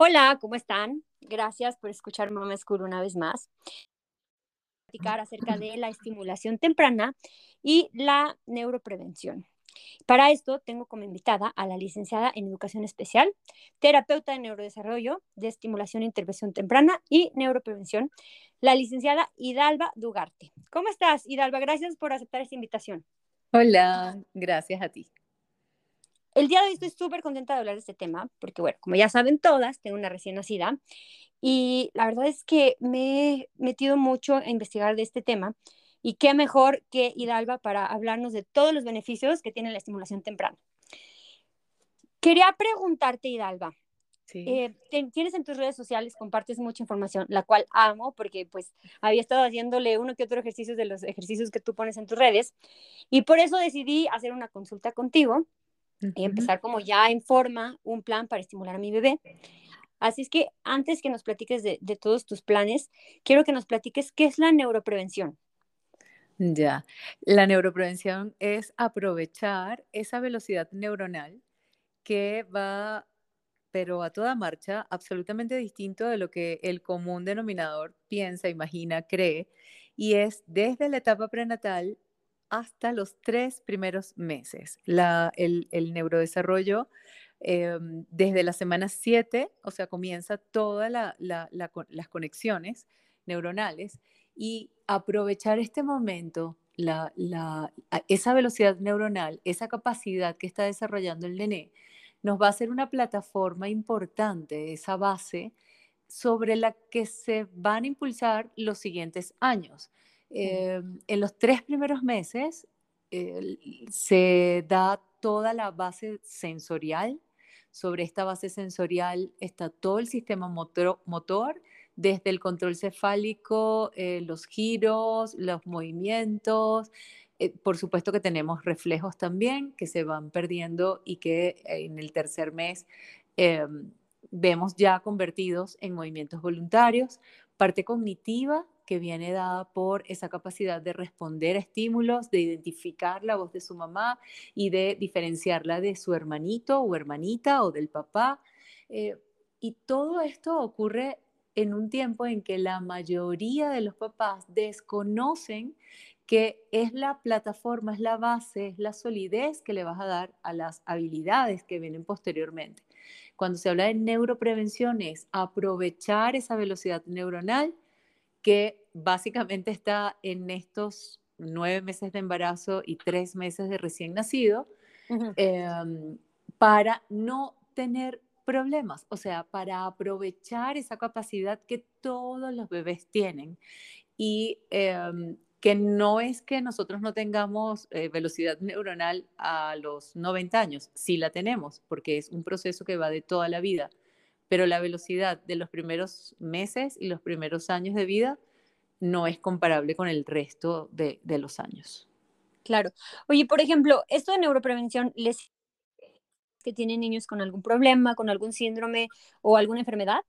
Hola, ¿cómo están? Gracias por escuchar Mama School una vez más. Platicar acerca de la estimulación temprana y la neuroprevención. Para esto tengo como invitada a la licenciada en Educación Especial, terapeuta de neurodesarrollo, de estimulación e intervención temprana y neuroprevención, la licenciada Hidalba Dugarte. ¿Cómo estás, Hidalba? Gracias por aceptar esta invitación. Hola, gracias a ti. El día de hoy estoy súper contenta de hablar de este tema, porque bueno, como ya saben todas, tengo una recién nacida y la verdad es que me he metido mucho a investigar de este tema y qué mejor que Hidalba para hablarnos de todos los beneficios que tiene la estimulación temprana. Quería preguntarte, Hidalba, eh, tienes en tus redes sociales, compartes mucha información, la cual amo porque pues había estado haciéndole uno que otro ejercicio de los ejercicios que tú pones en tus redes y por eso decidí hacer una consulta contigo y empezar como ya en forma un plan para estimular a mi bebé. Así es que antes que nos platiques de, todos tus planes, quiero que nos platiques qué es la neuroprevención. Ya, la neuroprevención es aprovechar esa velocidad neuronal que va, pero a toda marcha, absolutamente distinto de lo que el común denominador piensa, imagina, cree, y es desde la etapa prenatal hasta los tres primeros meses. el, neurodesarrollo em, desde la semana 7, o sea, comienza todas las conexiones neuronales y aprovechar este momento, esa velocidad neuronal, esa capacidad que está desarrollando el nené, nos va a hacer una plataforma importante, esa base sobre la que se van a impulsar los siguientes años. Em, en los tres primeros meses se da toda la base sensorial. Sobre esta base sensorial está todo el sistema motor, motor desde el control cefálico, eh, los giros, los movimientos. Eh, por supuesto que tenemos reflejos también que se van perdiendo y que en el tercer mes em, vemos ya convertidos en movimientos voluntarios. Parte cognitiva, que viene dada por esa capacidad de responder a estímulos, de identificar la voz de su mamá y de diferenciarla de su hermanito o hermanita o del papá. Eh, y todo esto ocurre en un tiempo en que la mayoría de los papás desconocen que es la plataforma, es la base, es la solidez que le vas a dar a las habilidades que vienen posteriormente. Cuando se habla de neuroprevención es aprovechar esa velocidad neuronal que básicamente está en estos nueve meses de embarazo y tres meses de recién nacido, em, para no tener problemas, o sea, para aprovechar esa capacidad que todos los bebés tienen. Y em, que no es que nosotros no tengamos eh, velocidad neuronal a los 90 años, sí la tenemos, porque es un proceso que va de toda la vida pero la velocidad de los primeros meses y los primeros años de vida no es comparable con el resto de, los años. Claro. Oye, por ejemplo, esto de neuroprevención, ¿les que tienen niños con algún problema, con algún síndrome o alguna enfermedad?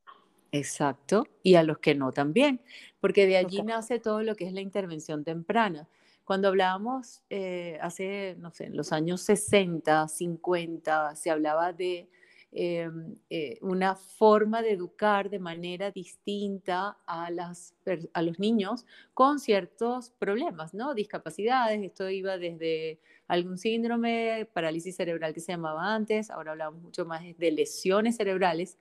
Exacto, y a los que no también, porque de allí nace todo lo que es la intervención temprana. Cuando hablábamos eh, hace, no sé, en los años 60, 50, se hablaba de Em, eh, una forma de educar de manera distinta a, las, a los niños con ciertos problemas, ¿no? Discapacidades, esto iba desde algún síndrome, parálisis cerebral que se llamaba antes, ahora hablamos mucho más de lesiones cerebrales.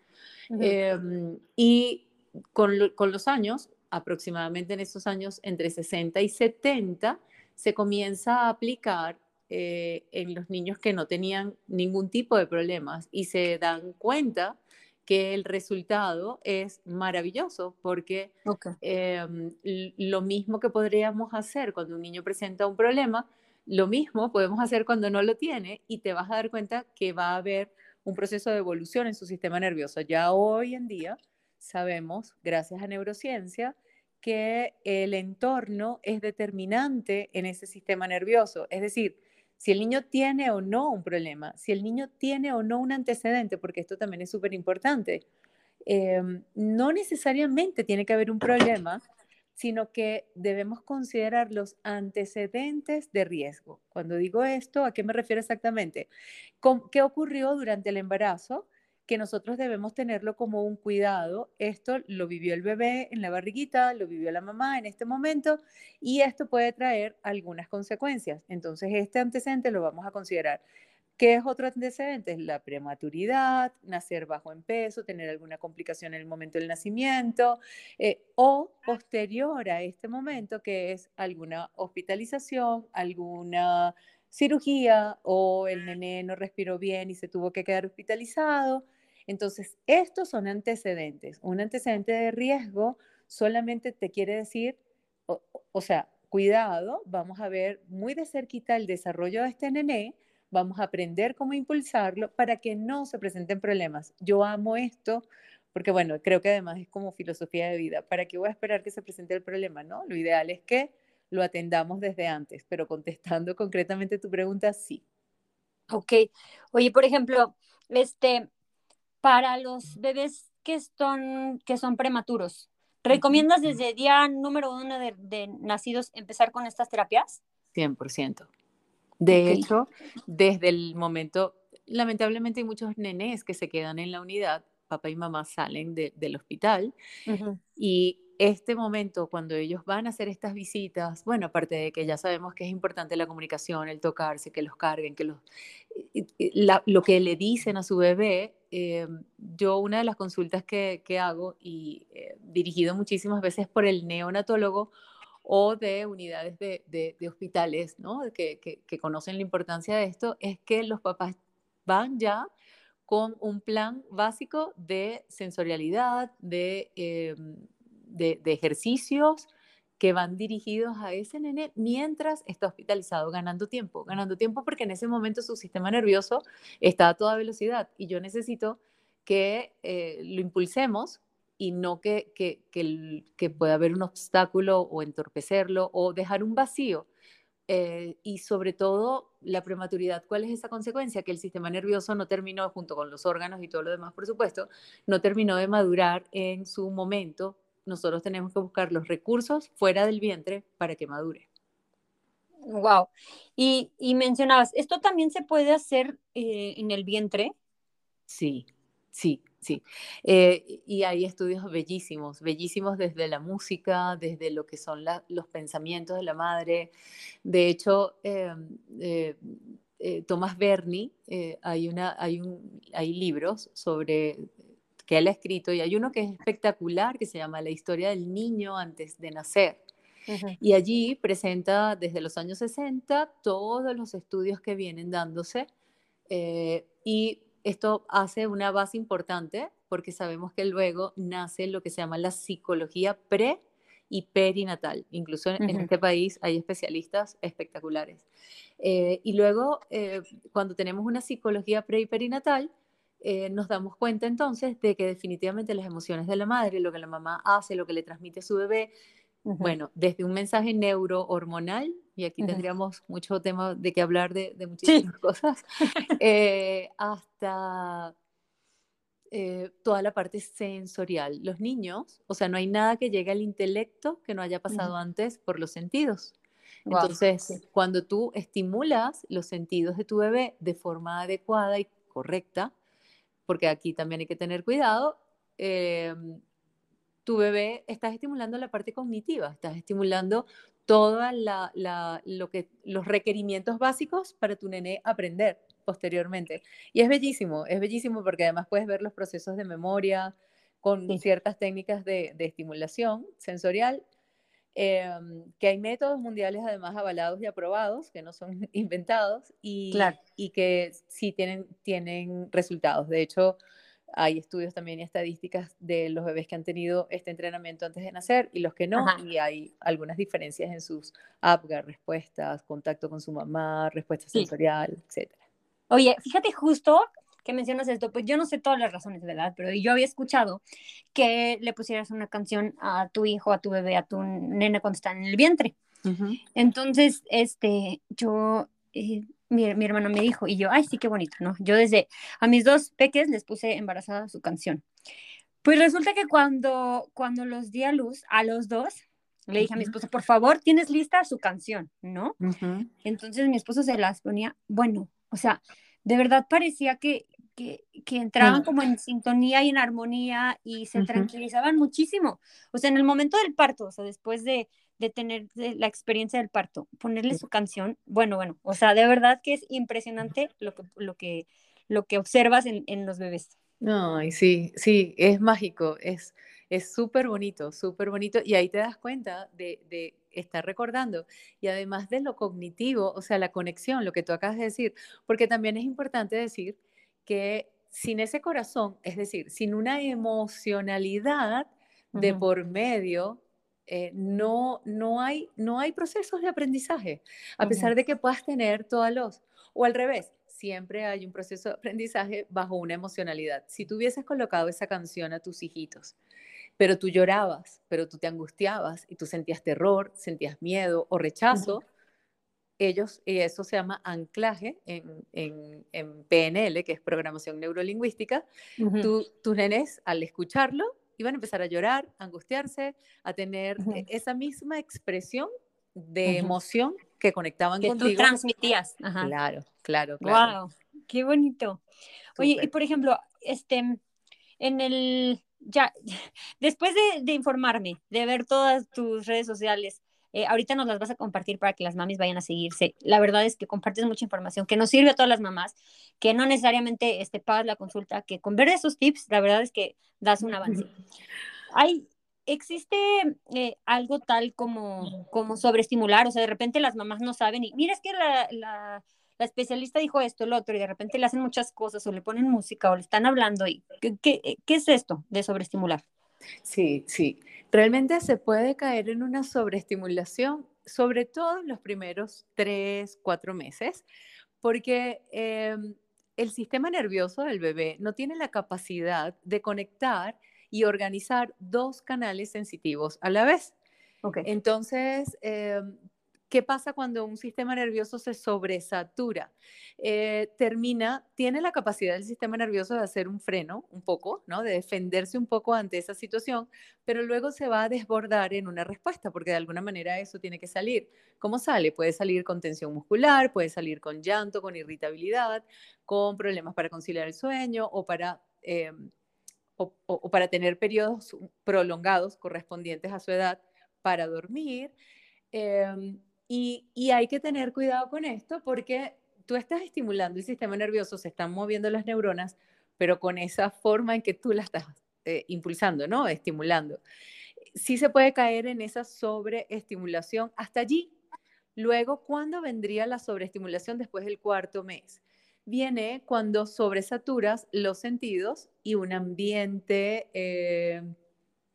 Em, y con, con los años, aproximadamente en esos años, entre 60 y 70, se comienza a aplicar eh, en los niños que no tenían ningún tipo de problemas y se dan cuenta que el resultado es maravilloso porque em, lo mismo que podríamos hacer cuando un niño presenta un problema, lo mismo podemos hacer cuando no lo tiene y te vas a dar cuenta que va a haber un proceso de evolución en su sistema nervioso. Ya hoy en día sabemos, gracias a neurociencia, que el entorno es determinante en ese sistema nervioso. Es decir, si el niño tiene o no un problema, si el niño tiene o no un antecedente, porque esto también es súper importante. Em, no necesariamente tiene que haber un problema, sino que debemos considerar los antecedentes de riesgo. Cuando digo esto, ¿a qué me refiero exactamente? ¿Qué ocurrió durante el embarazo que nosotros debemos tenerlo como un cuidado. Esto lo vivió el bebé en la barriguita, lo vivió la mamá en este momento y esto puede traer algunas consecuencias. Entonces, este antecedente lo vamos a considerar. ¿Qué es otro antecedente? La prematuridad, nacer bajo en peso, tener alguna complicación en el momento del nacimiento eh, o posterior a este momento, que es alguna hospitalización, alguna cirugía o el nené no respiró bien y se tuvo que quedar hospitalizado entonces, estos son antecedentes. Un antecedente de riesgo solamente te quiere decir, o, sea, cuidado, vamos a ver muy de cerquita el desarrollo de este nené, vamos a aprender cómo impulsarlo para que no se presenten problemas. Yo amo esto porque, bueno, creo que además es como filosofía de vida. ¿Para qué voy a esperar que se presente el problema? No, lo ideal es que lo atendamos desde antes, pero contestando concretamente tu pregunta, sí. Ok. Oye, por ejemplo, este, para los bebés que son, que son prematuros. ¿Recomiendas desde día número uno de, nacidos empezar con estas terapias? 100%. De hecho, desde el momento, lamentablemente hay muchos nenes que se quedan en la unidad, papá y mamá salen del hospital y este momento, cuando ellos van a hacer estas visitas, bueno, aparte de que ya sabemos que es importante la comunicación, el tocarse, que los carguen, que los, lo que le dicen a su bebé, eh, yo una de las consultas que, hago y eh, dirigido muchísimas veces por el neonatólogo o de unidades de, hospitales, ¿no? Que, que, conocen la importancia de esto, es que los papás van ya con un plan básico de sensorialidad, de... Eh, de, ejercicios que van dirigidos a ese nene mientras está hospitalizado, ganando tiempo, ganando tiempo porque en ese momento su sistema nervioso está a toda velocidad y yo necesito que eh, lo impulsemos y no que, que, que, pueda haber un obstáculo o entorpecerlo o dejar un vacío. Eh, y sobre todo la prematuridad, ¿cuál es esa consecuencia? Que el sistema nervioso no terminó, junto con los órganos y todo lo demás, por supuesto, no terminó de madurar en su momento nosotros tenemos que buscar los recursos fuera del vientre para que madure. Wow. Y, mencionabas, ¿esto también se puede hacer eh, en el vientre? Sí, sí, sí. Eh, y hay estudios bellísimos, bellísimos desde la música, desde lo que son los pensamientos de la madre. De hecho, em, eh, Thomas Berni, hay, una, hay, un, hay libros sobre que él ha escrito y hay uno que es espectacular que se llama La historia del niño antes de nacer. Y allí presenta desde los años 60 todos los estudios que vienen dándose eh, y esto hace una base importante porque sabemos que luego nace lo que se llama la psicología pre y perinatal. Incluso en, este país hay especialistas espectaculares. Eh, y luego, eh, cuando tenemos una psicología pre y perinatal, eh, nos damos cuenta entonces de que definitivamente las emociones de la madre, lo que la mamá hace, lo que le transmite a su bebé, bueno, desde un mensaje neurohormonal, y aquí tendríamos mucho tema de que hablar de, muchísimas cosas, eh, hasta eh, toda la parte sensorial. Los niños, o sea, no hay nada que llegue al intelecto que no haya pasado antes por los sentidos. Entonces, cuando tú estimulas los sentidos de tu bebé de forma adecuada y correcta, porque aquí también hay que tener cuidado, em, tu bebé estás estimulando la parte cognitiva, estás estimulando todos lo que, los requerimientos básicos para tu nene aprender posteriormente. Y es bellísimo, es bellísimo porque además puedes ver los procesos de memoria con ciertas técnicas de, de estimulación sensorial Em, que hay métodos mundiales además avalados y aprobados, que no son inventados, y, y que sí tienen, tienen resultados. De hecho, hay estudios también y estadísticas de los bebés que han tenido este entrenamiento antes de nacer y los que no, y hay algunas diferencias en sus APGAR, respuestas, contacto con su mamá, respuesta sensorial, etc. Oye, fíjate justo que mencionas esto, pues yo no sé todas las razones, ¿verdad? Pero yo había escuchado que le pusieras una canción a tu hijo, a tu bebé, a tu nena cuando está en el vientre. Entonces, este, yo, eh, mi, mi, hermano me dijo, y yo, ay, sí, qué bonito, ¿no? Yo desde a mis dos peques les puse embarazada su canción. Pues resulta que cuando, cuando los di a luz, a los dos, le dije a mi esposo, por favor, tienes lista su canción, ¿no? Entonces mi esposo se las ponía, bueno, o sea, de verdad parecía que, que, que entraban como en sintonía y en armonía y se tranquilizaban muchísimo. O sea, en el momento del parto, o sea, después de, de tener la experiencia del parto, ponerle su canción, bueno, bueno, o sea, de verdad que es impresionante lo que, lo que, lo que observas en, en los bebés. Ay, sí, sí, es mágico, es es súper bonito, súper bonito, y ahí te das cuenta de, de estar recordando, y además de lo cognitivo, o sea, la conexión, lo que tú acabas de decir, porque también es importante decir que sin ese corazón, es decir, sin una emocionalidad de por medio, eh, no, no, hay, no hay procesos de aprendizaje, a pesar de que puedas tener todos los, o al revés, siempre hay un proceso de aprendizaje bajo una emocionalidad. Si tú hubieses colocado esa canción a tus hijitos, pero tú llorabas, pero tú te angustiabas y tú sentías terror, sentías miedo o rechazo, ellos, y eso se llama anclaje en, en, PNL, que es programación neurolingüística, tus nenes al escucharlo iban a empezar a llorar, a angustiarse, a tener esa misma expresión de emoción que conectaban que contigo. tú transmitías. Claro, claro, claro. Wow, qué bonito. Oye, y por ejemplo, este, en el, ya, después de, de informarme, de ver todas tus redes sociales, eh, ahorita nos las vas a compartir para que las mamis vayan a seguirse. La verdad es que compartes mucha información que nos sirve a todas las mamás, que no necesariamente este, pagas la consulta, que con ver esos tips, la verdad es que das un avance. Hay, ¿Existe eh, algo tal como, como sobreestimular? O sea, de repente las mamás no saben y mira, es que la, la, la especialista dijo esto, el otro, y de repente le hacen muchas cosas o le ponen música o le están hablando. y ¿Qué, qué, qué es esto de sobreestimular? Sí, sí. Realmente se puede caer en una sobreestimulación, sobre todo en los primeros tres, cuatro meses, porque em, el sistema nervioso del bebé no tiene la capacidad de conectar y organizar dos canales sensitivos a la vez. Okay. Entonces, eh, ¿Qué pasa cuando un sistema nervioso se sobresatura? Eh, termina, tiene la capacidad del sistema nervioso de hacer un freno un poco, ¿no? de defenderse un poco ante esa situación, pero luego se va a desbordar en una respuesta, porque de alguna manera eso tiene que salir. ¿Cómo sale? Puede salir con tensión muscular, puede salir con llanto, con irritabilidad, con problemas para conciliar el sueño o para... Eh, o, o para tener periodos prolongados correspondientes a su edad para dormir. Eh, y, hay que tener cuidado con esto porque tú estás estimulando el sistema nervioso, se están moviendo las neuronas, pero con esa forma en que tú la estás eh, impulsando, ¿no? Estimulando. Sí se puede caer en esa sobreestimulación hasta allí. Luego, ¿cuándo vendría la sobreestimulación después del cuarto mes? Viene cuando sobresaturas los sentidos y un ambiente eh,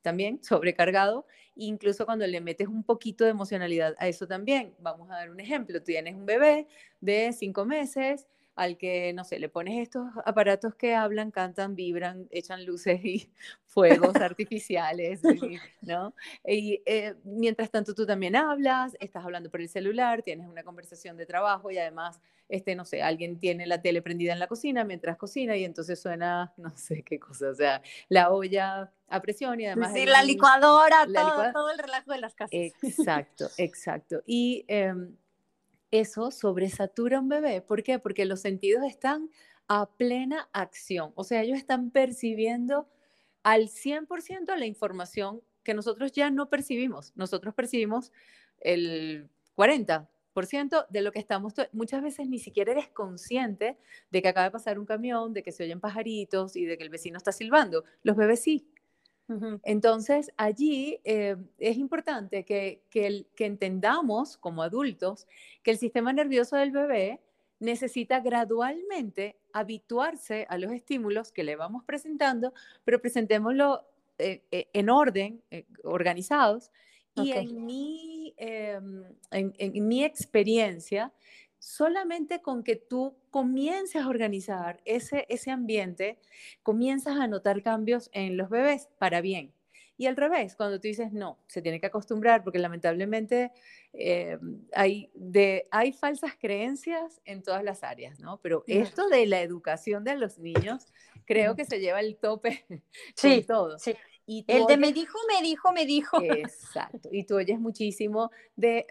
también sobrecargado, incluso cuando le metes un poquito de emocionalidad a eso también. Vamos a dar un ejemplo, tú tienes un bebé de cinco meses al que, no sé, le pones estos aparatos que hablan, cantan, vibran, echan luces y fuegos artificiales, ¿no? Y eh, mientras tanto tú también hablas, estás hablando por el celular, tienes una conversación de trabajo y además, este, no sé, alguien tiene la tele prendida en la cocina mientras cocina y entonces suena, no sé qué cosa, o sea, la olla a presión y además... Sí, la licuadora, todo, todo el relajo de las casas. Exacto, exacto. Y... Em, eso sobresatura a un bebé. ¿Por qué? Porque los sentidos están a plena acción. O sea, ellos están percibiendo al 100% la información que nosotros ya no percibimos. Nosotros percibimos el 40% de lo que estamos, muchas veces ni siquiera eres consciente de que acaba de pasar un camión, de que se oyen pajaritos y de que el vecino está silbando. Los bebés sí. Entonces, allí eh, es importante que, que, entendamos como adultos que el sistema nervioso del bebé necesita gradualmente habituarse a los estímulos que le vamos presentando, pero presentémoslo eh, eh, en orden, organizados. Y en mi, em, en mi experiencia, solamente con que tú comiences a organizar ese, ese ambiente, comienzas a notar cambios en los bebés para bien. Y al revés, cuando tú dices no, se tiene que acostumbrar porque lamentablemente eh, hay, de, hay falsas creencias en todas las áreas, ¿no? Pero esto de la educación de los niños creo que se lleva el tope sí, todo. Sí. Y el de me dijo, me dijo, me dijo. Exacto. Y tú oyes muchísimo de,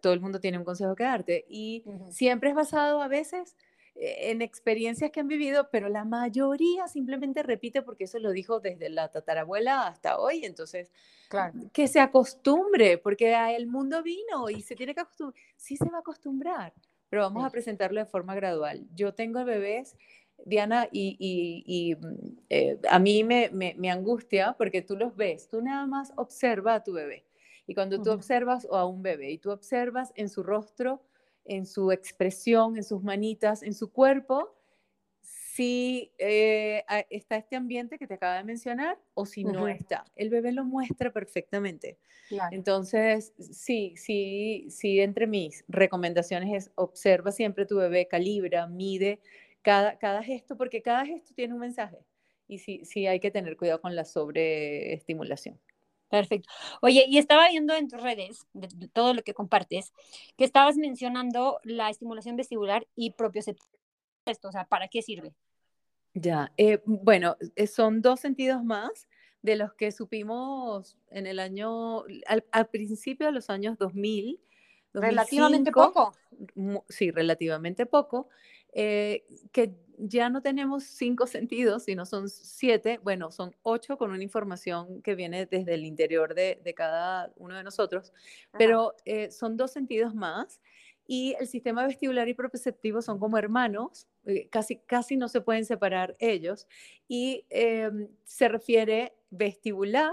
todo el mundo tiene un consejo que darte y siempre es basado a veces eh, en experiencias que han vivido, pero la mayoría simplemente repite porque eso lo dijo desde la tatarabuela hasta hoy, entonces Claro. que se acostumbre, porque el mundo vino y se tiene que acostumbrar, sí se va a acostumbrar, pero vamos Sí. a presentarlo de forma gradual. Yo tengo bebés, Diana, y, y- y, mm, eh, a mí me, me- me angustia porque tú los ves, tú nada más observa a tu bebé. Y cuando tú observas o a un bebé y tú observas en su rostro, en su expresión, en sus manitas, en su cuerpo, si eh, está este ambiente que te acaba de mencionar o si no está. El bebé lo muestra perfectamente. Claro. Entonces, sí, sí, sí, entre mis recomendaciones es observa siempre tu bebé, calibra, mide cada, cada gesto, porque cada gesto tiene un mensaje. Y sí, sí hay que tener cuidado con la sobreestimulación. Perfecto. Oye, y estaba viendo en tus redes, de, de todo lo que compartes, que estabas mencionando la estimulación vestibular y propioceptiva. Esto, o sea, ¿para qué sirve? Ya, eh, bueno, eh, son dos sentidos más de los que supimos en el año, al, al principio de los años 2000, Relativamente 2005, poco. mu- sí, relativamente poco, eh, que ya no tenemos cinco sentidos, sino son siete, bueno, son ocho con una información que viene desde el interior de, de cada uno de nosotros, Ajá. pero eh, son dos sentidos más y el sistema vestibular y propioceptivo son como hermanos, eh, casi, casi no se pueden separar ellos, y se refiere vestibular,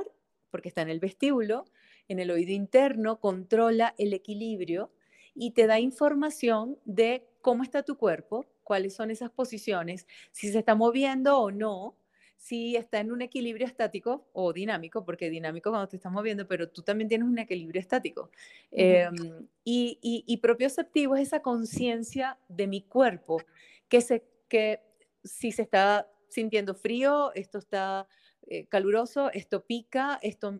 porque está en el vestíbulo, en el oído interno, controla el equilibrio y te da información de cómo está tu cuerpo, cuáles son esas posiciones, si se está moviendo o no, si está en un equilibrio estático o dinámico, porque dinámico cuando te estás moviendo, pero tú también tienes un equilibrio estático. Eh, y, y, y propioceptivo es esa conciencia de mi cuerpo, que, se, que si se está sintiendo frío, esto está eh, caluroso, esto pica, esto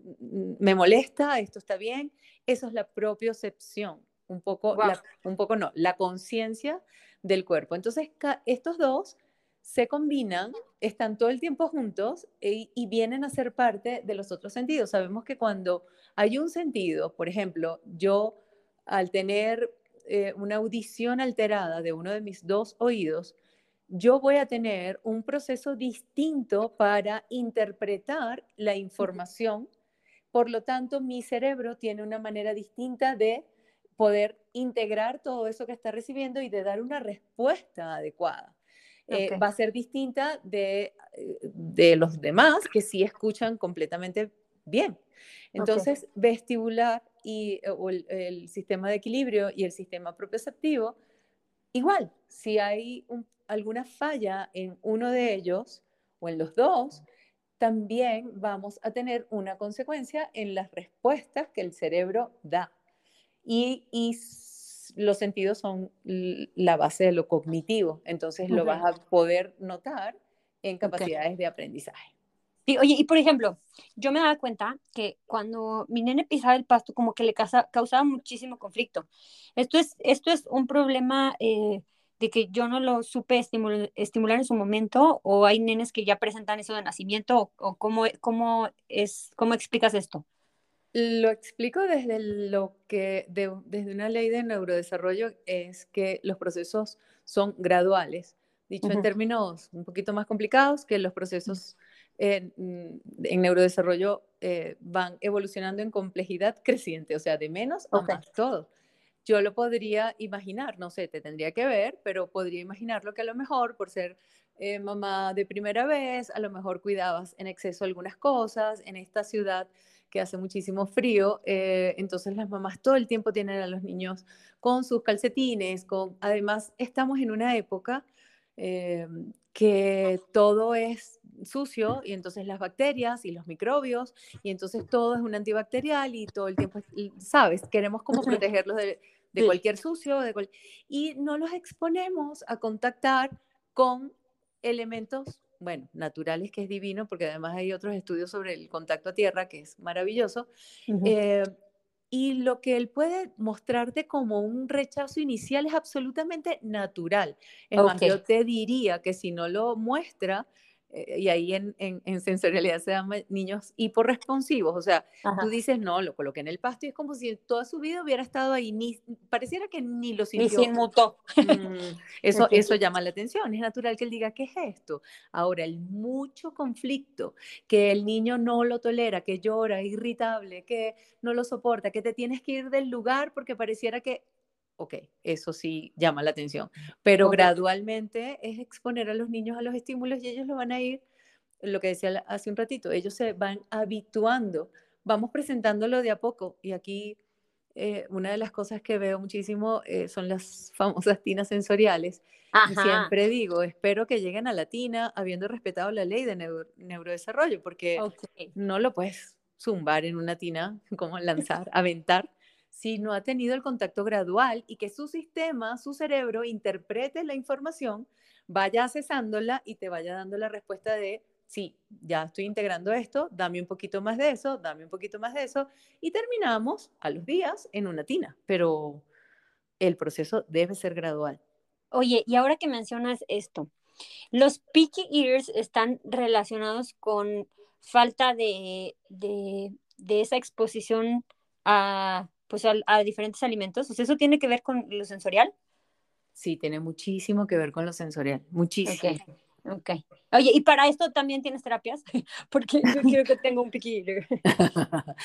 me molesta, esto está bien, eso es la propiocepción, un poco, la- un poco no, la conciencia del cuerpo. Entonces, estos dos se combinan, están todo el tiempo juntos e- y vienen a ser parte de los otros sentidos. Sabemos que cuando hay un sentido, por ejemplo, yo al tener eh, una audición alterada de uno de mis dos oídos, yo voy a tener un proceso distinto para interpretar la información. Por lo tanto, mi cerebro tiene una manera distinta de poder integrar todo eso que está recibiendo y de dar una respuesta adecuada. Eh, va a ser distinta de, eh, de los demás que sí escuchan completamente bien. Entonces, vestibular y, eh, o el, el sistema de equilibrio y el sistema propioceptivo, igual, si hay un- alguna falla en uno de ellos o en los dos, también vamos a tener una consecuencia en las respuestas que el cerebro da. Y, y los sentidos son la base de lo cognitivo, entonces lo vas a poder notar en capacidades de aprendizaje. Sí, oye, y por ejemplo, yo me daba cuenta que cuando mi nene pisaba el pasto, como que le causa- causaba muchísimo conflicto. Esto es, esto es un problema eh, de que yo no lo supe estimul- estimular en su momento, o hay nenes que ya presentan eso de nacimiento, o, o cómo, cómo es, cómo explicas esto. Lo explico desde lo que, de- desde una ley de neurodesarrollo, es que los procesos son graduales. Dicho en términos un poquito más complicados, que los procesos en, mm, en neurodesarrollo eh, van evolucionando en complejidad creciente, o sea, de menos a Ok. más todo. Yo lo podría imaginar, no sé, te tendría que ver, pero podría imaginarlo que a lo mejor por ser eh, mamá de primera vez, a lo mejor cuidabas en exceso algunas cosas, en esta ciudad que hace muchísimo frío, eh, entonces las mamás todo el tiempo tienen a los niños con sus calcetines, con, además estamos en una época eh, que todo es sucio y entonces las bacterias y los microbios y entonces todo es un antibacterial y todo el tiempo, es- sabes, queremos como protegerlos de, de Sí. cualquier sucio de cual- y no los exponemos a contactar con elementos, bueno, naturales, que es divino, porque además hay otros estudios sobre el contacto a tierra, que es maravilloso. Eh, y lo que él puede mostrarte como un rechazo inicial es absolutamente natural. Es más, yo te diría que si no lo muestra, eh, y ahí en, en, sensorialidad se llaman niños hiporresponsivos, o sea, tú dices, no, lo coloqué en el pasto y es como si toda su vida hubiera estado ahí, ni, pareciera que ni lo sintió. Ni se mutó. Mm, eso, eso llama la atención, es natural que él diga, ¿qué es esto? Ahora, el mucho conflicto, que el niño no lo tolera, que llora, irritable, que no lo soporta, que te tienes que ir del lugar porque pareciera que ok, eso sí llama la atención, pero gradualmente es exponer a los niños a los estímulos y ellos lo van a ir, lo que decía hace un ratito, ellos se van habituando, vamos presentándolo de a poco. Y aquí eh, una de las cosas que veo muchísimo eh, son las famosas tinas sensoriales. siempre digo, espero que lleguen a la tina habiendo respetado la ley de neurodesarrollo, porque no lo puedes zumbar en una tina, como lanzar, aventar, si no ha tenido el contacto gradual y que su sistema, su cerebro, interprete la información, vaya accesándola y te vaya dando la respuesta de, sí, ya estoy integrando esto, dame un poquito más de eso, dame un poquito más de eso, y terminamos a los días en una tina, pero el proceso debe ser gradual. Oye, y ahora que mencionas esto, los picky ears están relacionados con falta de, de, de esa exposición a pues a, diferentes alimentos. O sea, ¿eso tiene que ver con lo sensorial? Sí, tiene muchísimo que ver con lo sensorial, muchísimo. Ok, Oye, ¿y para esto también tienes terapias? Porque yo quiero que tenga un piquillo.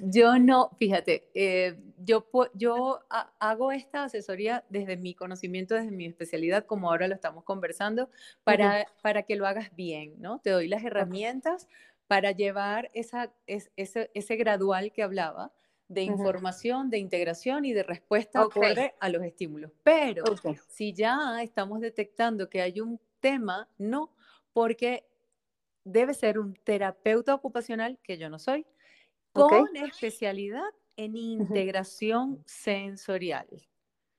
yo no, fíjate, eh, yo, yo hago esta asesoría desde mi conocimiento, desde mi especialidad, como ahora lo estamos conversando, para, para que lo hagas bien, ¿no? Te doy las herramientas para llevar esa, ese, ese gradual que hablaba, de información, de integración y de respuesta a los estímulos. Pero si ya estamos detectando que hay un tema, no, porque debe ser un terapeuta ocupacional, que yo no soy, con especialidad en integración sensorial.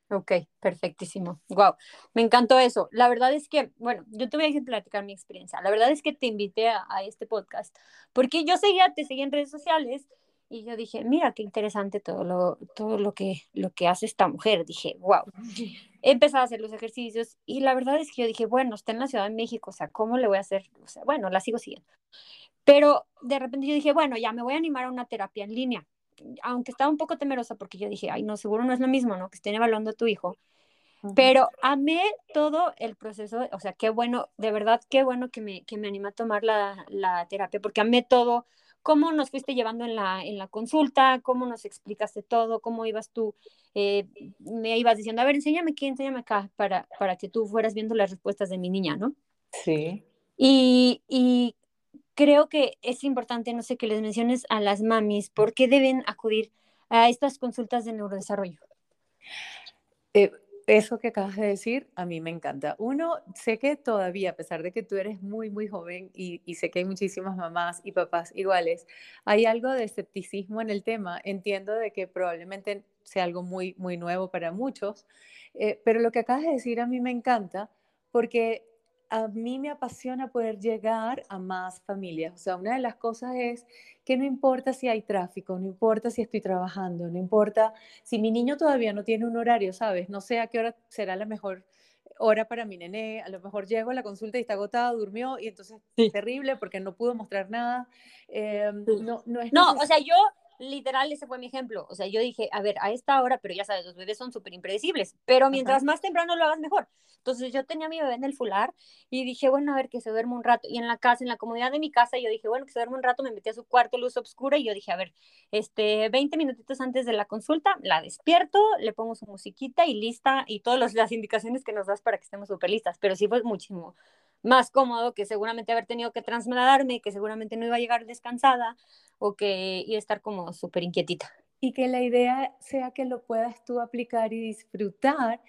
Ok, perfectísimo. Wow, me encantó eso. La verdad es que, bueno, yo te voy a platicar mi experiencia. La verdad es que te invité a, a este podcast porque yo seguía, te seguía en redes sociales y yo dije, mira qué interesante todo lo, todo lo, que, lo que hace esta mujer. Dije, wow. Empezado a hacer los ejercicios y la verdad es que yo dije, bueno, está en la Ciudad de México, o sea, ¿cómo le voy a hacer? O sea, bueno, la sigo siguiendo. Pero de repente yo dije, bueno, ya me voy a animar a una terapia en línea. Aunque estaba un poco temerosa porque yo dije, ay, no, seguro no es lo mismo, ¿no? Que estén evaluando a tu hijo. Pero amé todo el proceso, o sea, qué bueno, de verdad, qué bueno que me, que me anima a tomar la, la terapia, porque amé todo, cómo nos fuiste llevando en la, en la consulta, cómo nos explicaste todo, cómo ibas tú, eh, me ibas diciendo, a ver, enséñame aquí, enséñame acá, para, para que tú fueras viendo las respuestas de mi niña, ¿no? Sí. Y, y creo que es importante, no sé, que les menciones a las mamis, ¿por qué deben acudir a estas consultas de neurodesarrollo? Eh, eso que acabas de decir, a mí me encanta. Uno, sé que todavía, a pesar de que tú eres muy, muy joven y, sé que hay muchísimas mamás y papás iguales, hay algo de escepticismo en el tema. Entiendo de que probablemente sea algo muy, muy nuevo para muchos, eh, pero lo que acabas de decir a mí me encanta porque a mí me apasiona poder llegar a más familias. O sea, una de las cosas es que no importa si hay tráfico, no importa si estoy trabajando, no importa si mi niño todavía no tiene un horario, ¿sabes? No sé a qué hora será la mejor hora para mi nené, a lo mejor llego a la consulta y está agotado, durmió y entonces es terrible porque no pudo mostrar nada. Em, no, no, es no o sea, yo literal, ese fue mi ejemplo. O sea, yo dije, a ver, a esta hora, pero ya sabes, los bebés son súper impredecibles, pero mientras más temprano lo hagas, mejor. Entonces yo tenía a mi bebé en el fular y dije, bueno, a ver, que se duerma un rato. Y en la casa, en la comodidad de mi casa, yo dije, bueno, que se duerma un rato, me metí a su cuarto, luz oscura, y yo dije, a ver, este, 20 minutitos antes de la consulta, la despierto, le pongo su musiquita y lista, y todas las indicaciones que nos das para que estemos súper listas. Pero sí fue muchísimo más cómodo que seguramente haber tenido que trasladarme, que seguramente no iba a llegar descansada o que iba a estar como súper inquietita. Y que la idea sea que lo puedas tú aplicar y disfrutar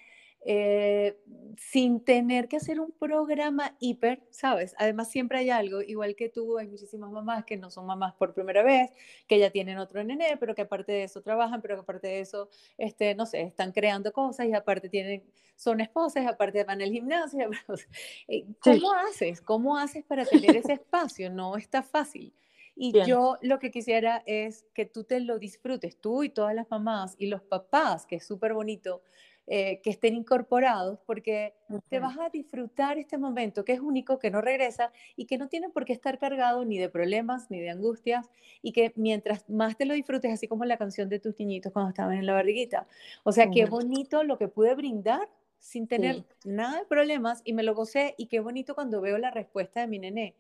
eh, sin tener que hacer un programa hiper, ¿sabes? Además siempre hay algo, igual que tú, hay muchísimas mamás que no son mamás por primera vez, que ya tienen otro nené, pero que aparte de eso trabajan, pero que aparte de eso, este, no sé, están creando cosas y aparte tienen, son esposas, aparte van al gimnasio. Eh, ¿Cómo haces? ¿Cómo haces para tener ese espacio? No está fácil. Y yo lo que quisiera es que tú te lo disfrutes, tú y todas las mamás y los papás, que es súper bonito, eh, que estén incorporados porque te vas a disfrutar este momento que es único, que no regresa y que no tiene por qué estar cargado ni de problemas ni de angustias y que mientras más te lo disfrutes, así como la canción de tus niñitos cuando estaban en la barriguita. O sea, qué bonito lo que pude brindar sin tener nada de problemas y me lo gocé y qué bonito cuando veo la respuesta de mi nené.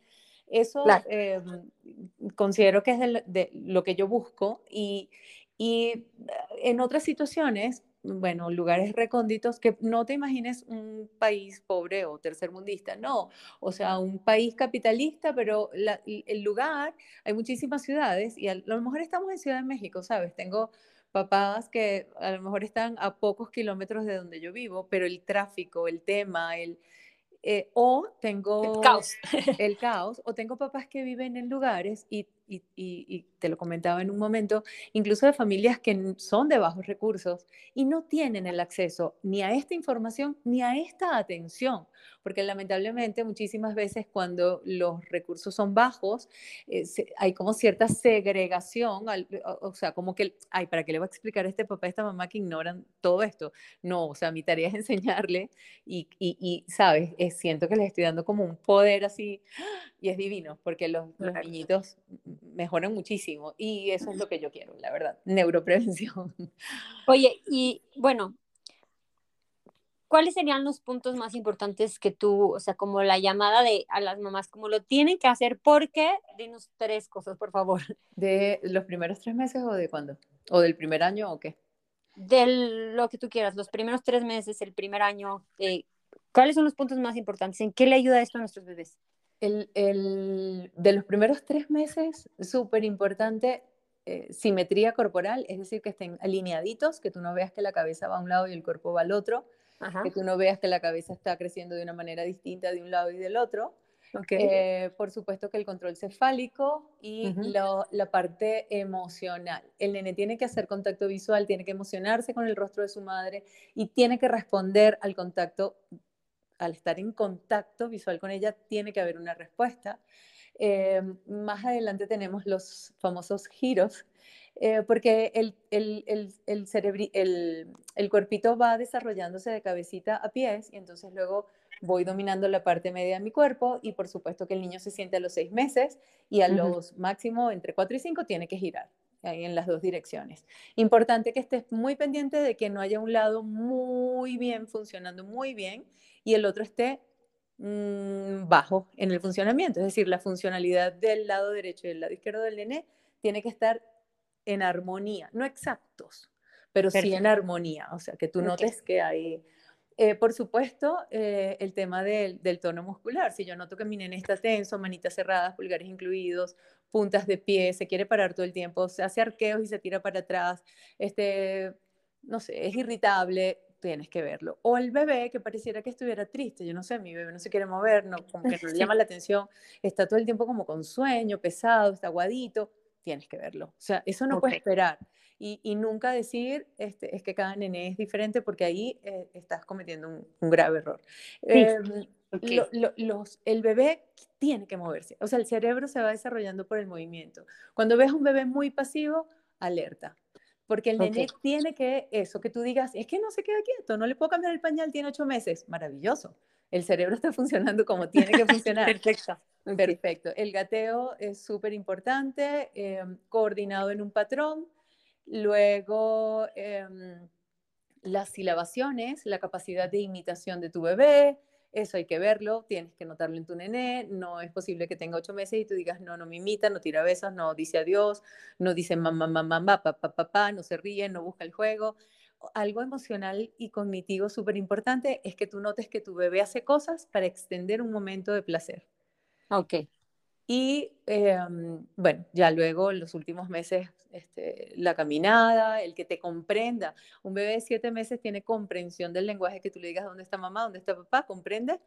Eso em, considero que es de, lo que yo busco y, y en otras situaciones bueno, lugares recónditos que no te imagines un país pobre o tercermundista, no, o sea, un país capitalista, pero el lugar, hay muchísimas ciudades y a lo mejor estamos en Ciudad de México, ¿sabes? Tengo papás que a lo mejor están a pocos kilómetros de donde yo vivo, pero el tráfico, el tema, el, eh, o tengo el caos. el caos, o tengo papás que viven en lugares y y, te lo comentaba en un momento, incluso de familias que son de bajos recursos y no tienen el acceso ni a esta información ni a esta atención, porque lamentablemente muchísimas veces cuando los recursos son bajos, eh, hay como cierta segregación, o, sea, como que, ay, ¿para qué le voy a explicar a este papá, a esta mamá que ignoran todo esto? No, o sea, mi tarea es enseñarle y, y ¿sabes? siento que les estoy dando como un poder así y es divino, porque los, los niñitos mejoran muchísimo y eso es lo que yo quiero, la verdad, neuroprevención. Oye, y bueno, ¿cuáles serían los puntos más importantes que tú, o sea, como la llamada de a las mamás, como lo tienen que hacer? Porque, dinos tres cosas, por favor. ¿De los primeros tres meses o de cuándo? ¿O del primer año o qué? De lo que tú quieras, los primeros tres meses, el primer año, eh, ¿cuáles son los puntos más importantes? ¿En qué le ayuda esto a nuestros bebés? El, de los primeros tres meses, súper importante, eh, simetría corporal, es decir, que estén alineaditos, que tú no veas que la cabeza va a un lado y el cuerpo va al otro, que tú no veas que la cabeza está creciendo de una manera distinta de un lado y del otro. Eh, por supuesto que el control cefálico y la parte emocional. El nene tiene que hacer contacto visual, tiene que emocionarse con el rostro de su madre y tiene que responder al contacto al estar en contacto visual con ella, tiene que haber una respuesta. Eh, más adelante tenemos los famosos giros, eh, porque el, el, el, el, el, cuerpito va desarrollándose de cabecita a pies y entonces luego voy dominando la parte media de mi cuerpo y por supuesto que el niño se siente a los seis meses y a los máximo entre cuatro y cinco tiene que girar en las dos direcciones. Importante que estés muy pendiente de que no haya un lado muy bien funcionando muy bien y el otro esté mm, bajo en el funcionamiento. Es decir, la funcionalidad del lado derecho y del lado izquierdo del nené tiene que estar en armonía, no exactos, pero sí en armonía. O sea, que tú notes que hay... Eh, por supuesto, eh, el tema del, tono muscular. Si yo noto que mi nene está tenso, manitas cerradas, pulgares incluidos, puntas de pie, se quiere parar todo el tiempo, se hace arqueos y se tira para atrás, este, no sé, es irritable, tienes que verlo. O el bebé que pareciera que estuviera triste, yo no sé, mi bebé no se quiere mover, no, como que no le llama la atención, está todo el tiempo como con sueño, pesado, está aguadito, tienes que verlo. O sea, eso no puede esperar. Y, y, nunca decir este, es que cada nené es diferente porque ahí eh, estás cometiendo un, grave error. Em, los, el bebé tiene que moverse, o sea, el cerebro se va desarrollando por el movimiento. Cuando ves un bebé muy pasivo, alerta porque el nene tiene que, eso que tú digas, es que no se queda quieto, no le puedo cambiar el pañal, tiene ocho meses. Maravilloso. El cerebro está funcionando como tiene que funcionar. Perfecto. Perfecto. El gateo es súper importante, em, coordinado en un patrón. Luego, em, las silabaciones, la capacidad de imitación de tu bebé, eso hay que verlo, tienes que notarlo en tu nené, no es posible que tenga ocho meses y tú digas, no, no me imita, no tira besos, no dice adiós, no dice mamá, mamá, mamá, papá, papá, no se ríe, no busca el juego. Algo emocional y cognitivo súper importante es que tú notes que tu bebé hace cosas para extender un momento de placer. Ok. Y em, bueno, ya luego en los últimos meses, este, la caminada, el que te comprenda. Un bebé de siete meses tiene comprensión del lenguaje que tú le digas dónde está mamá, dónde está papá, comprende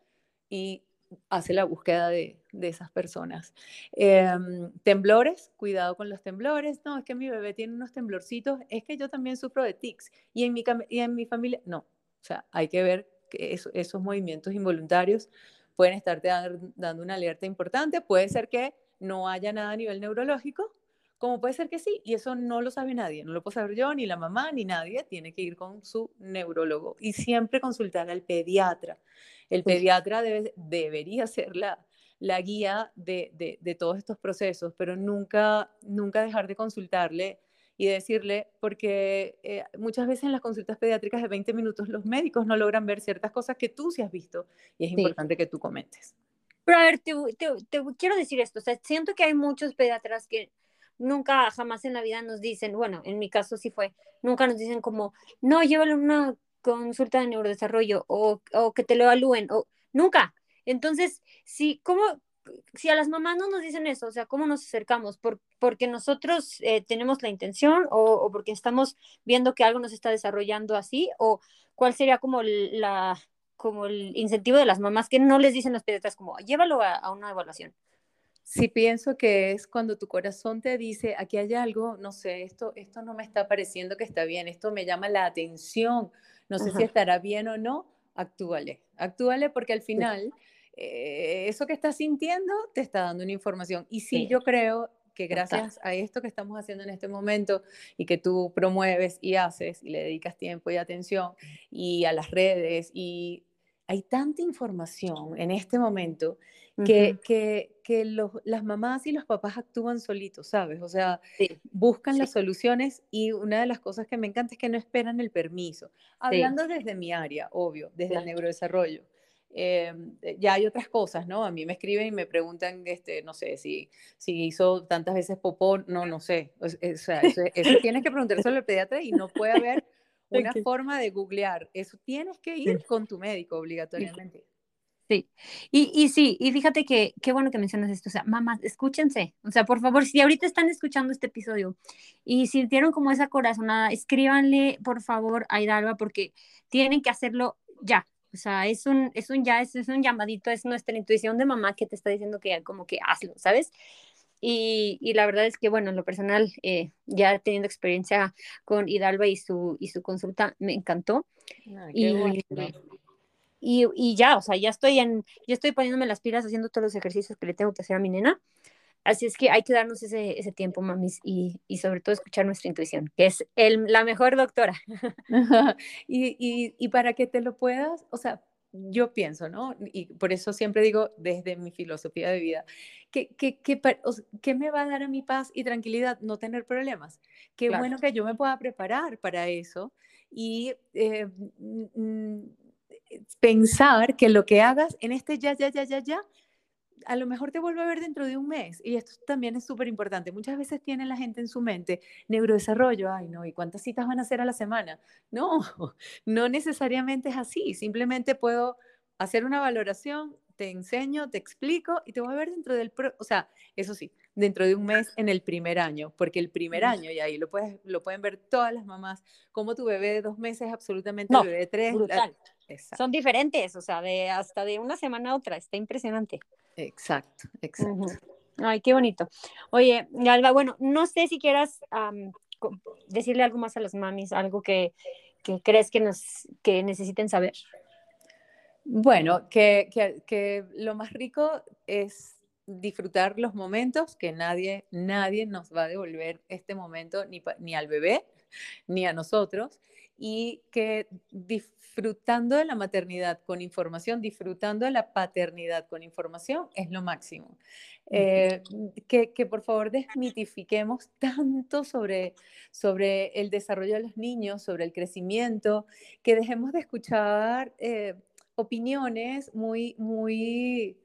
y hace la búsqueda de, de esas personas. Em, temblores, cuidado con los temblores. No, es que mi bebé tiene unos temblorcitos, es que yo también sufro de tics. Y en mi, y en mi familia, no. O sea, hay que ver que esos movimientos involuntarios pueden estarte dando una alerta importante. Puede ser que no haya nada a nivel neurológico, como puede ser que sí, y eso no lo sabe nadie, no lo puedo saber yo, ni la mamá, ni nadie, tiene que ir con su neurólogo y siempre consultar al pediatra. El pediatra debe, debería ser la, la guía de, de, de, todos estos procesos, pero nunca, nunca dejar de consultarle y decirle, porque eh, muchas veces en las consultas pediátricas de 20 minutos los médicos no logran ver ciertas cosas que tú sí has visto y es sí. importante que tú comentes. Pero a ver, te, te, te, quiero decir esto, o sea, siento que hay muchos pediatras que nunca, jamás en la vida nos dicen, bueno, en mi caso sí fue, nunca nos dicen como, no, llévalo a una consulta de neurodesarrollo o, o que te lo evalúen, o nunca. Entonces, sí, ¿cómo, si a las mamás no nos dicen eso, o sea, ¿cómo nos acercamos? ¿Por, ¿Porque nosotros eh, tenemos la intención o, o, porque estamos viendo que algo nos está desarrollando así? ¿O cuál sería como, la, como el incentivo de las mamás que no les dicen los pediatras como, llévalo a, a una evaluación? Sí, pienso que es cuando tu corazón te dice, aquí hay algo, no sé, esto, esto no me está pareciendo que está bien, esto me llama la atención, no sé Ajá. si estará bien o no, actúale, actúale porque al final... Sí eh, eso que estás sintiendo te está dando una información. Y sí, sí. yo creo que gracias a esto que estamos haciendo en este momento y que tú promueves y haces y le dedicas tiempo y atención y a las redes y hay tanta información en este momento que, uh -huh. que, que los, las mamás y los papás actúan solitos, ¿sabes? O sea, sí. buscan sí. las soluciones y una de las cosas que me encanta es que no esperan el permiso. Hablando sí. desde mi área, obvio, desde el neurodesarrollo eh, ya hay otras cosas, ¿no? A mí me escriben y me preguntan, este, no sé, si, si hizo tantas veces popó, no, no sé. O, o sea, eso, eso tienes que preguntárselo al pediatra y no puede haber una okay. forma de googlear. Eso tienes que ir con tu médico obligatoriamente. Sí, y, y sí, y fíjate que qué bueno que mencionas esto, o sea, mamás, escúchense, o sea, por favor, si ahorita están escuchando este episodio y sintieron como esa corazonada, escríbanle, por favor, a Hidalgo, porque tienen que hacerlo ya, o sea, es un, es un ya, es, es, un llamadito, es nuestra intuición de mamá que te está diciendo que como que hazlo, ¿sabes? Y, y la verdad es que, bueno, en lo personal, eh, ya teniendo experiencia con Hidalba y su, y su consulta, me encantó. Ah, y, bueno. y, y, ya, o sea, ya estoy, en, ya estoy poniéndome las pilas haciendo todos los ejercicios que le tengo que hacer a mi nena. Así es que hay que darnos ese, ese tiempo, mamis, y, y, sobre todo escuchar nuestra intuición, que es el, la mejor doctora. y, y, y, para que te lo puedas, o sea, yo pienso, ¿no? Y por eso siempre digo desde mi filosofía de vida, que, que, que, que me va a dar a mi paz y tranquilidad no tener problemas. Qué claro. bueno que yo me pueda preparar para eso y eh, pensar que lo que hagas en este ya, ya, ya, ya, ya, a lo mejor te vuelve a ver dentro de un mes. Y esto también es súper importante. Muchas veces tiene la gente en su mente neurodesarrollo, ay no, ¿y cuántas citas van a hacer a la semana? No, no necesariamente es así. Simplemente puedo hacer una valoración, te enseño, te explico y te voy a ver dentro del, pro o sea, eso sí, dentro de un mes en el primer año, porque el primer año, y ahí lo, puedes, lo pueden ver todas las mamás, como tu bebé de dos meses absolutamente no, bebé de tres. Brutal. La... Son diferentes, o sea, de hasta de una semana a otra, está impresionante. Exacto, exacto. Uh -huh. Ay, qué bonito. Oye, Alba, bueno, no sé si quieras um, decirle algo más a las mamis, algo que, que crees que, nos, que necesiten saber. Bueno, que, que, que, lo más rico es disfrutar los momentos, que nadie, nadie nos va a devolver este momento, ni, ni al bebé, ni a nosotros, y que disfrutando de la maternidad con información, disfrutando de la paternidad con información es lo máximo. Eh, que, que, por favor desmitifiquemos tanto sobre, sobre el desarrollo de los niños, sobre el crecimiento, que dejemos de escuchar eh, opiniones muy, muy...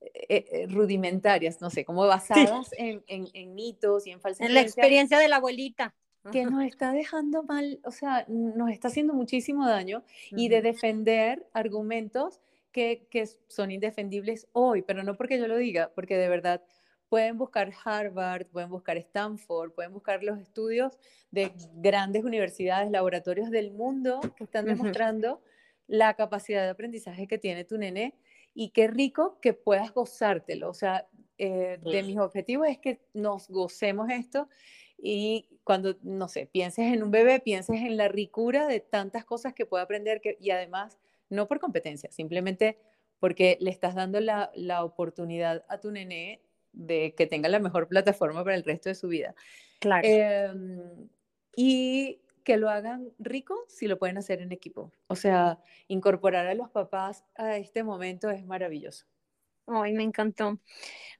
Eh, rudimentarias, no sé, como basadas sí. en, en, en, mitos y en falsas En la experiencia de la abuelita que nos está dejando mal, o sea, nos está haciendo muchísimo daño uh -huh. y de defender argumentos que, que, son indefendibles hoy, pero no porque yo lo diga, porque de verdad pueden buscar Harvard, pueden buscar Stanford, pueden buscar los estudios de grandes universidades, laboratorios del mundo que están demostrando uh -huh. la capacidad de aprendizaje que tiene tu nene y qué rico que puedas gozártelo. O sea, eh, de mis objetivos es que nos gocemos esto y cuando, no sé, pienses en un bebé, pienses en la ricura de tantas cosas que puede aprender que, y además, no por competencia, simplemente porque le estás dando la, la oportunidad a tu nené de que tenga la mejor plataforma para el resto de su vida. Claro. Em, y que lo hagan rico si lo pueden hacer en equipo. O sea, incorporar a los papás a este momento es maravilloso. Ay, me encantó.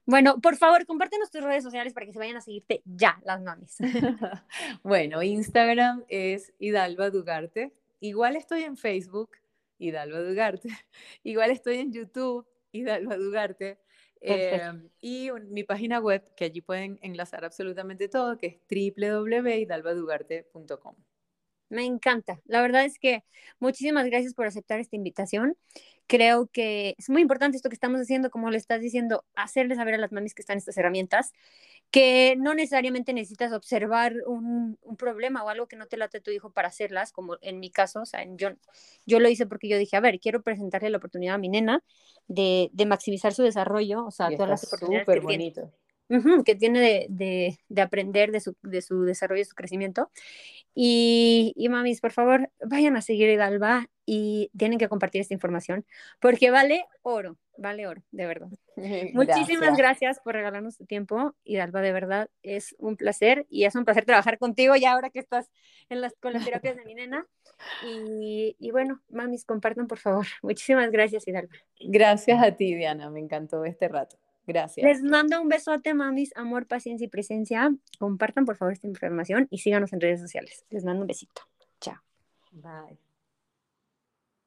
Bueno, por favor, compártenos tus redes sociales para que se vayan a seguirte ya, las mamis. bueno, Instagram es Hidalba Dugarte. Igual estoy en Facebook, Hidalba Dugarte. Igual estoy en YouTube, Hidalba Dugarte. Em, y mi página web, que allí pueden enlazar absolutamente todo, que es www.hidalbadugarte.com. Me encanta. La verdad es que muchísimas gracias por aceptar esta invitación. Creo que es muy importante esto que estamos haciendo, como le estás diciendo, hacerles saber a las mamis que están estas herramientas, que no necesariamente necesitas observar un, un, problema o algo que no te late a tu hijo para hacerlas, como en mi caso, o sea, yo, yo lo hice porque yo dije, a ver, quiero presentarle la oportunidad a mi nena de, de maximizar su desarrollo, o sea, todas las oportunidades que bonito que tiene de, de, de aprender de su, de su, desarrollo, su crecimiento. Y, y, mamis, por favor, vayan a seguir Hidalba y tienen que compartir esta información porque vale oro, vale oro, de verdad. Muchísimas gracias por regalarnos tu tiempo, Hidalba, de verdad es un placer y es un placer trabajar contigo ya ahora que estás en las, con las terapias de mi nena. Y, y bueno, mamis, compartan por favor. Muchísimas gracias, Hidalba. Gracias a ti, Diana, me encantó este rato. Gracias. Les mando un besote, mamis, amor, paciencia y presencia. Compartan por favor esta información y síganos en redes sociales. Les mando un besito. Chao. Bye.